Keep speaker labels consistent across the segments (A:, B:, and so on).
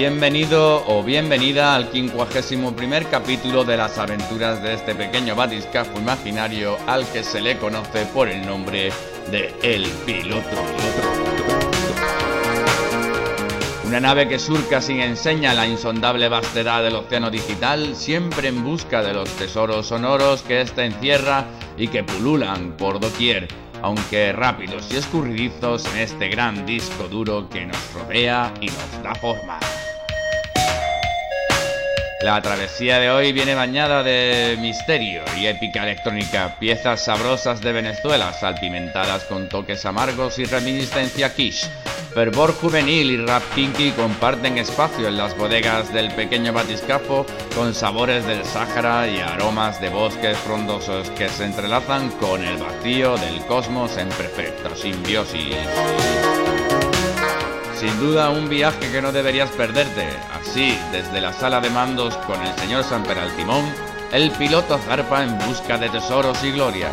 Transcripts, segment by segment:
A: Bienvenido o bienvenida al 51 primer capítulo de las aventuras de este pequeño batiscafo imaginario al que se le conoce por el nombre de El Piloto. Una nave que surca sin enseña la insondable vastedad del océano digital, siempre en busca de los tesoros sonoros que éste encierra y que pululan por doquier, aunque rápidos y escurridizos en este gran disco duro que nos rodea y nos da forma. La travesía de hoy viene bañada de misterio y épica electrónica, piezas sabrosas de Venezuela, salpimentadas con toques amargos y reminiscencia quiche. Fervor juvenil y rap kinky comparten espacio en las bodegas del pequeño batiscafo con sabores del Sáhara y aromas de bosques frondosos que se entrelazan con el vacío del cosmos en perfecta simbiosis. Sin duda un viaje que no deberías perderte. Así, desde la sala de mandos con el señor Samper al timón, el piloto zarpa en busca de tesoros y gloria.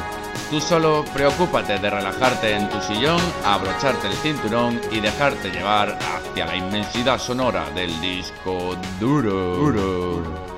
A: Tú solo preocúpate de relajarte en tu sillón, abrocharte el cinturón y dejarte llevar hacia la inmensidad sonora del disco duro. duro.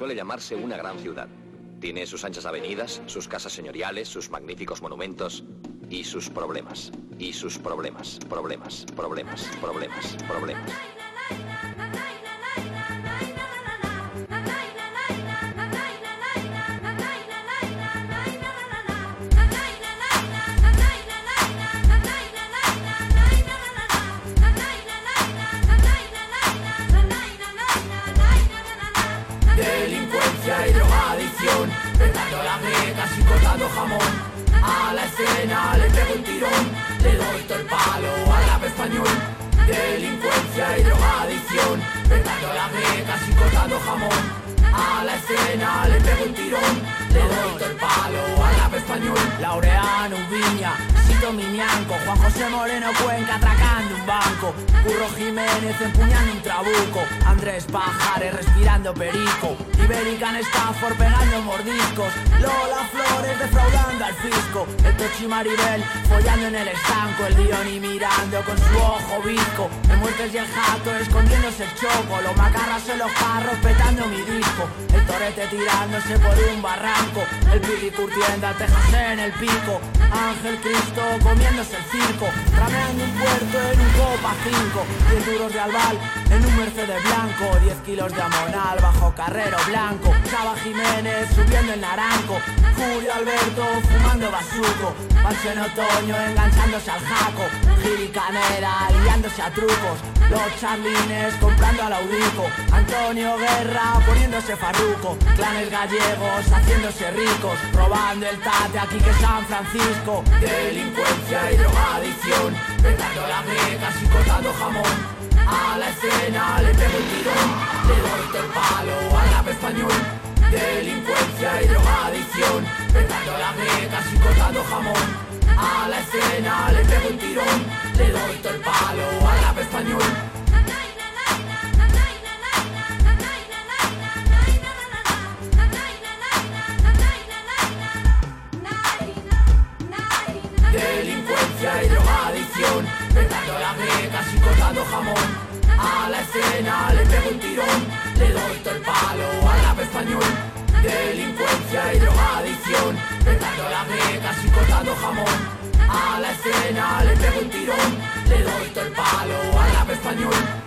B: Suele llamarse una gran ciudad. Tiene sus anchas avenidas, sus casas señoriales, sus magníficos monumentos y sus problemas. Y sus problemas, problemas, problemas, problemas, problemas.
C: Le doy todo el palo al rap español. Delincuencia y drogadicción, petando las grietas y cortando jamón. A la escena le pego un tirón, le doy el palo al rap español. Laureano, Viña, Sito Miñanco, Juan José Moreno Cuenca atracando un banco. Curro Jiménez empuñando un trabuco. Andrés Pajares respirando perico. Iberican Stafford pegando mordiscos. Lola Flores defraudando al fisco. El Tochi Maribel follando en el estanco. El Diony mirando con su ojo visco. El Muertes el Jato escondiéndose el choco. Los macarras en los carros petando mi disco. El Torete tirándose por un barranco. El Pili curtiendo a Texas en el pico. Ángel Cristo comiéndose el circo. Rameando un puerto en un Copa 5. 10 duros de albal en un Mercedes blanco. 10 kilos de amonal bajo carrero blanco. Chava Jiménez subiendo el naranco. Julio Alberto fumando basuco. Pancho en otoño enganchándose al jaco. Giri Canera liándose a trucos. Los charlines comprando al audico. Antonio Guerra poniéndose farruco. Clanes gallegos haciéndose ricos. Robando el tate aquí que San Francisco. Delincuencia y drogadicción. Petando las grietas y cortando jamón. A la escena le pego un tirón, le doy todo el palo al rap español. Delincuencia y drogadicción, petando las grietas y cortando jamón. A la escena le pego un tirón, le doy todo el palo al rap español. Petando las grietas y cortando jamón. A la escena le pego un tirón, le doy todo el palo al rap español. Delincuencia y drogadicción, petando las grietas y cortando jamón. A la escena le pego un tirón, le doy todo el palo al rap español.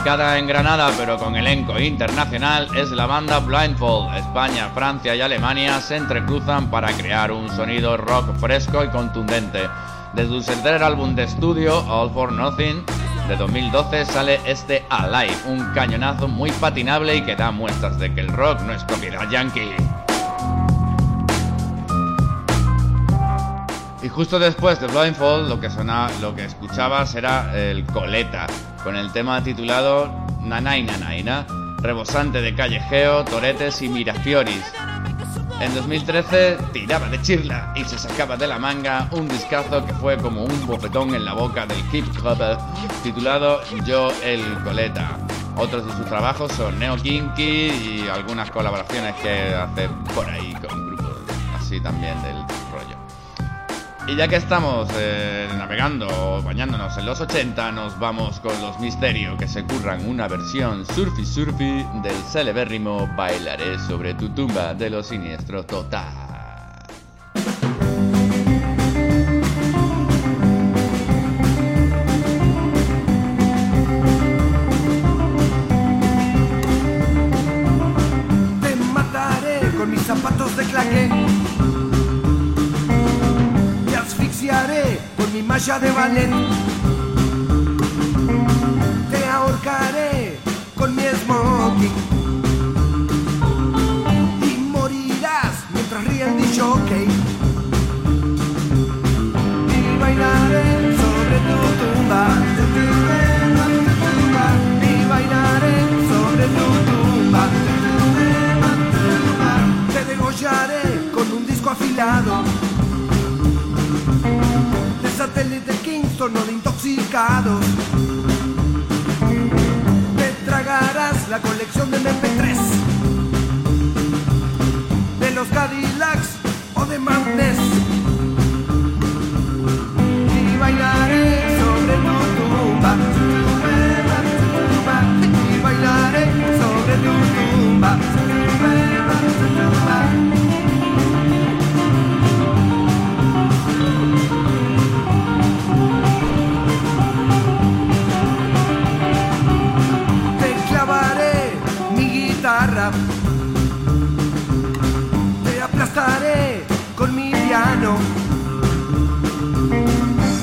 A: Radicada en Granada pero con elenco internacional es la banda Blindfold. España, Francia y Alemania se entrecruzan para crear un sonido rock fresco y contundente. Desde su tercer álbum de estudio, All for Nothing, de 2012 sale este Alive, un cañonazo muy patinable y que da muestras de que el rock no es propiedad yankee. Y justo después de Blindfold lo que sonaba, lo que escuchabas era el Coleta, con el tema titulado Nanay Nanaina, rebosante de callejeo, toretes y mirafioris. En 2013 tiraba de chirla y se sacaba de la manga un discazo que fue como un bofetón en la boca del hip hop titulado Yo el Coleta. Otros de sus trabajos son Neo Kinky y algunas colaboraciones que hace por ahí con grupos así también del. Y ya que estamos eh, navegando o bañándonos en los 80, nos vamos con los Misterio que se curran una versión surfi surfi del celebérrimo Bailaré sobre tu tumba de los siniestros total.
D: playa de ballet. Te ahorcaré con mi smoking y morirás mientras ríe el jockey. Y bailaré sobre tu tumba. Y bailaré sobre tu tumba. Te degollaré con un disco afilado.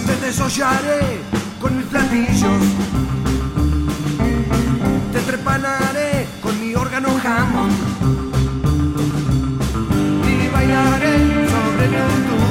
D: Te desollaré con mis platillos. Te trepanaré con mi órgano Hammond. Y bailaré sobre tu tumba.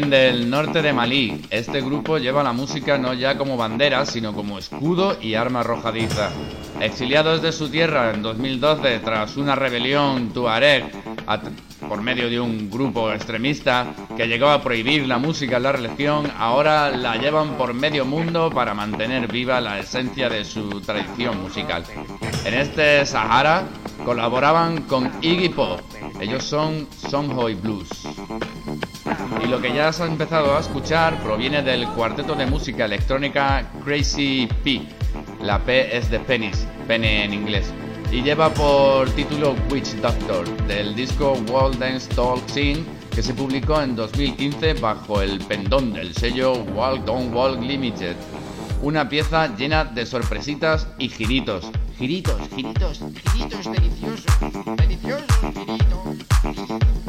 A: Vienen del norte de Malí. Este grupo lleva la música no ya como bandera, sino como escudo y arma arrojadiza. Exiliados de su tierra en 2012 tras una rebelión tuareg por medio de un grupo extremista que llegó a prohibir la música en la religión, ahora la llevan por medio mundo para mantener viva la esencia de su tradición musical. En este Sahara colaboraban con Iggy Pop. Ellos son Songhoy Blues. Y lo que ya has empezado a escuchar proviene del cuarteto de música electrónica Crazy P. La P es de penis, pene en inglés. Y lleva por título Witch Doctor, del disco World Dance Talk Scene, que se publicó en 2015 bajo el pendón del sello Walk Don't Walk Limited. Una pieza llena de sorpresitas y giritos. Giritos, giritos, giritos deliciosos. Deliciosos giritos.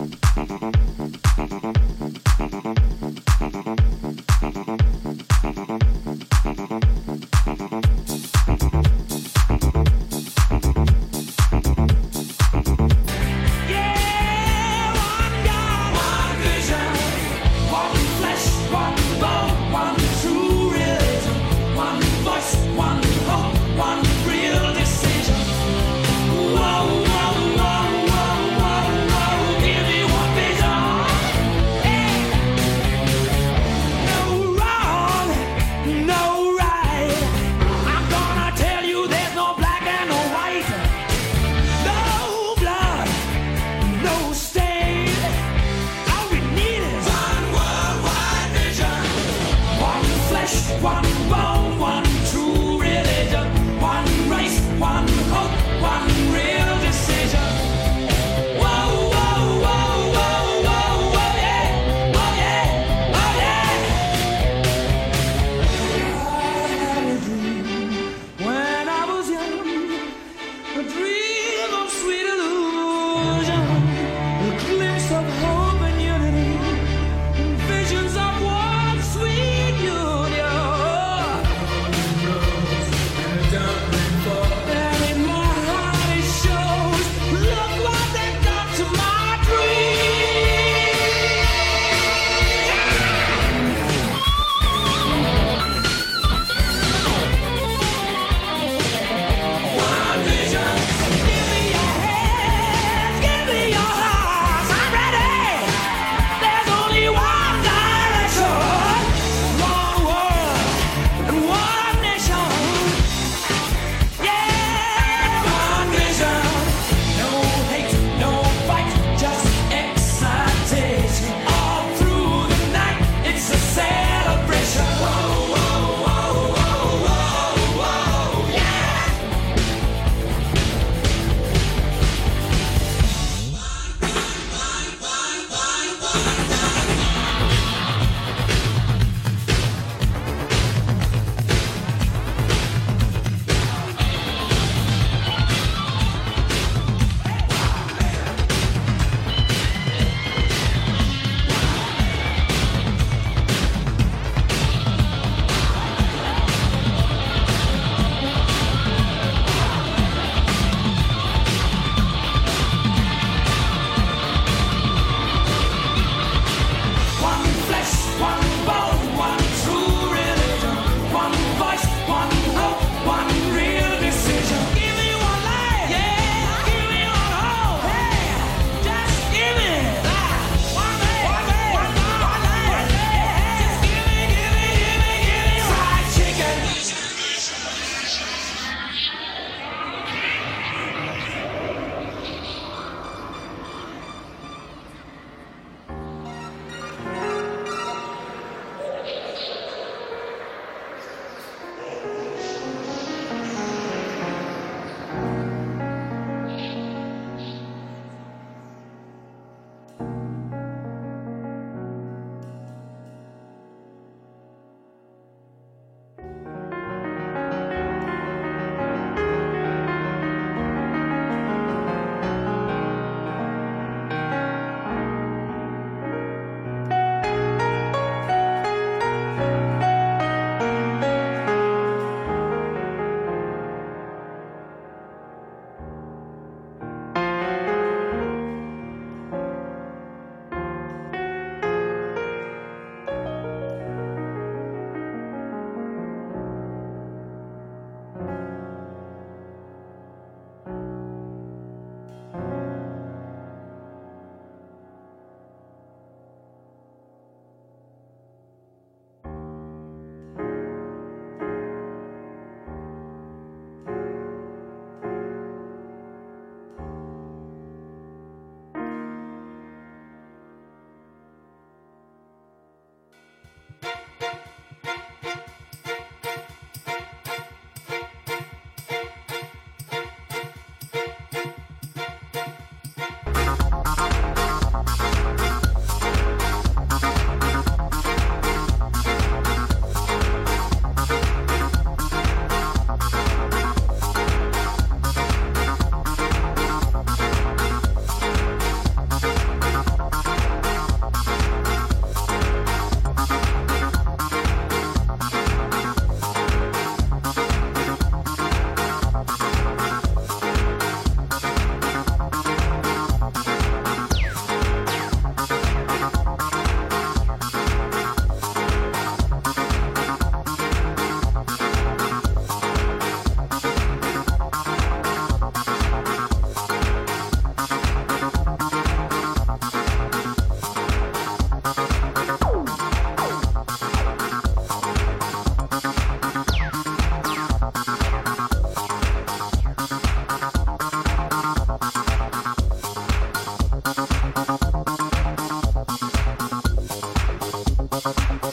C: Música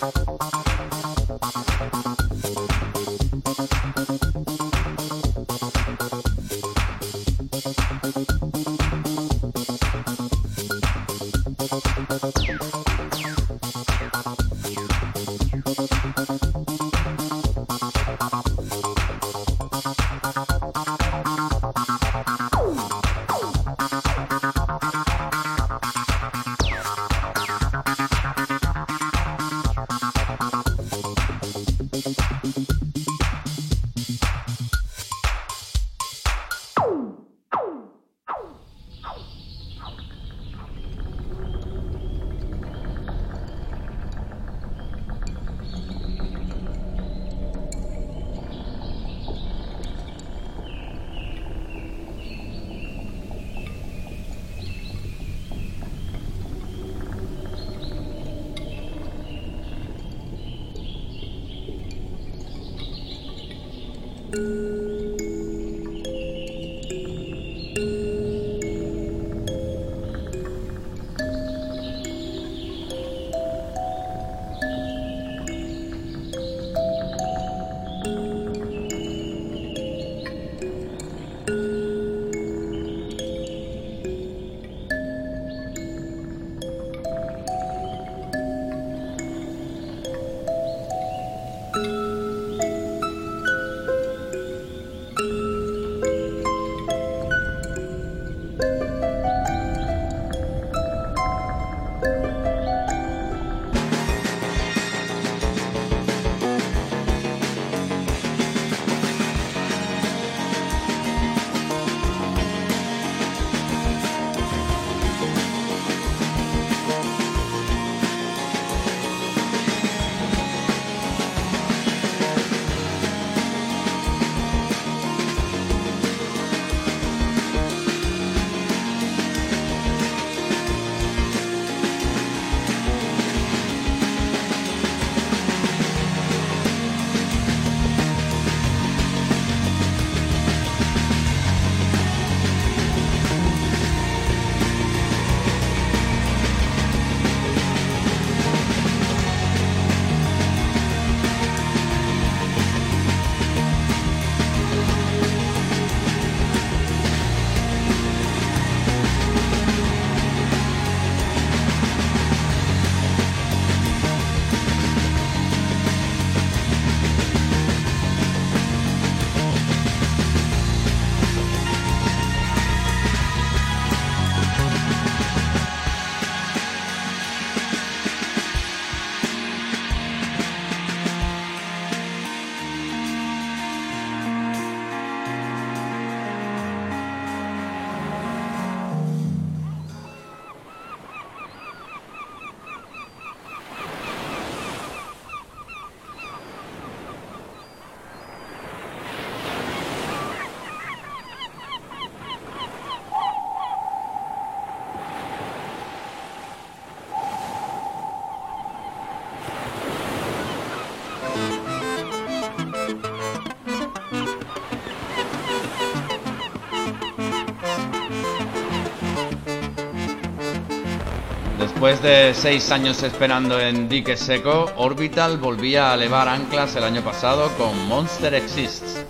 A: Después de seis años esperando en dique seco, Orbital volvía a elevar anclas el año pasado con Monster Exists,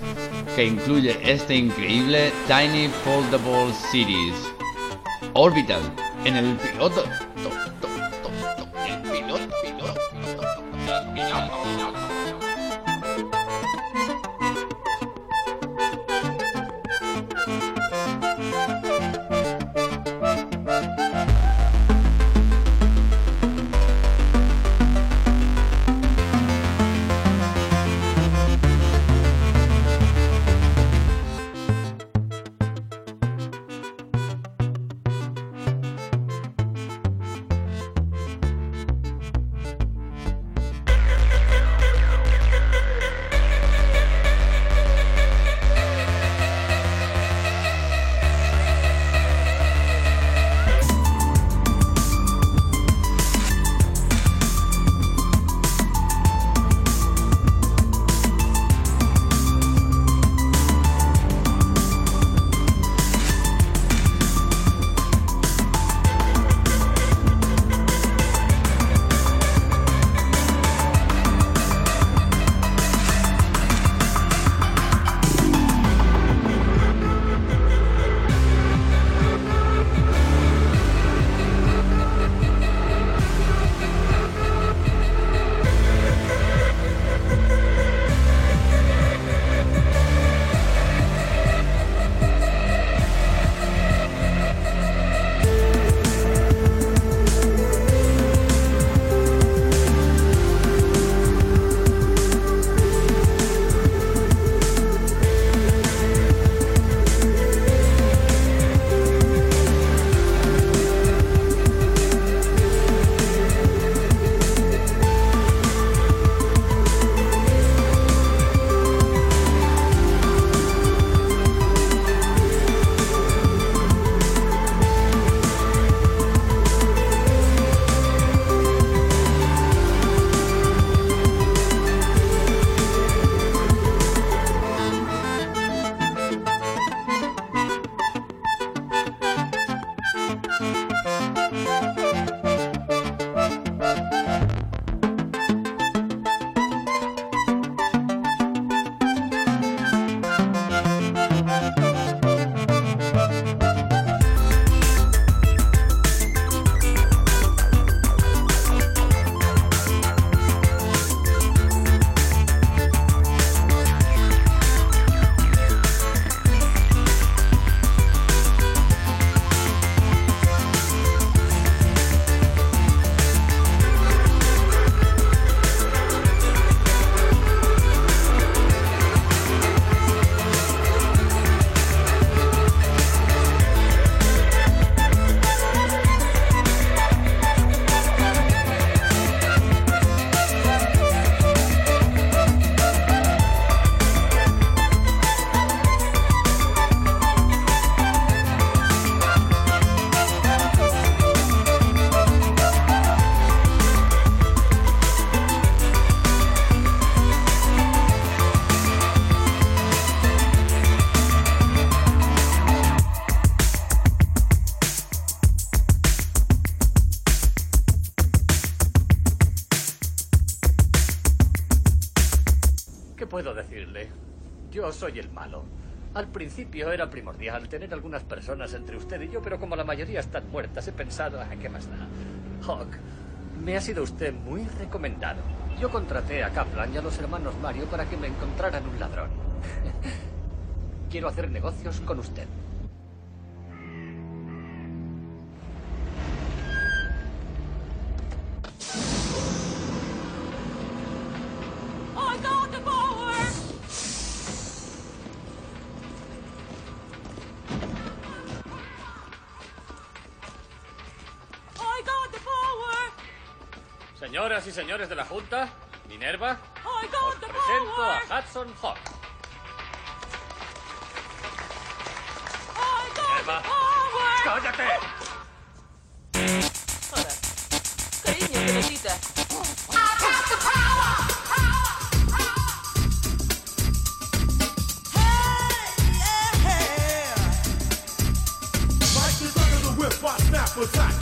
A: que incluye este increíble Tiny Foldable Cities. Orbital, en el piloto.
E: Puedo decirle? Yo soy el malo. Al principio era primordial tener algunas personas entre usted y yo, pero como la mayoría están muertas, he pensado, ¿a qué más da? Hawk, me ha sido usted muy recomendado. Yo contraté a Kaplan y a los hermanos Mario para que me encontraran un ladrón. Quiero hacer negocios con usted. Señores de la Junta, Minerva, os presento
F: power!
E: a Hudson Hawk. Minerva. ¡Cállate!
F: Cariño, pelotita.
D: To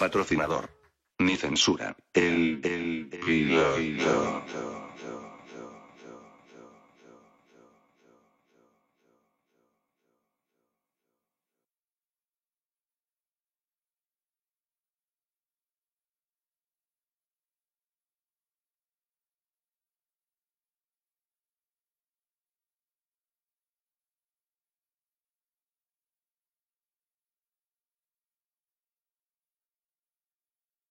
G: patrocinador. Ni censura. El, el, el, el-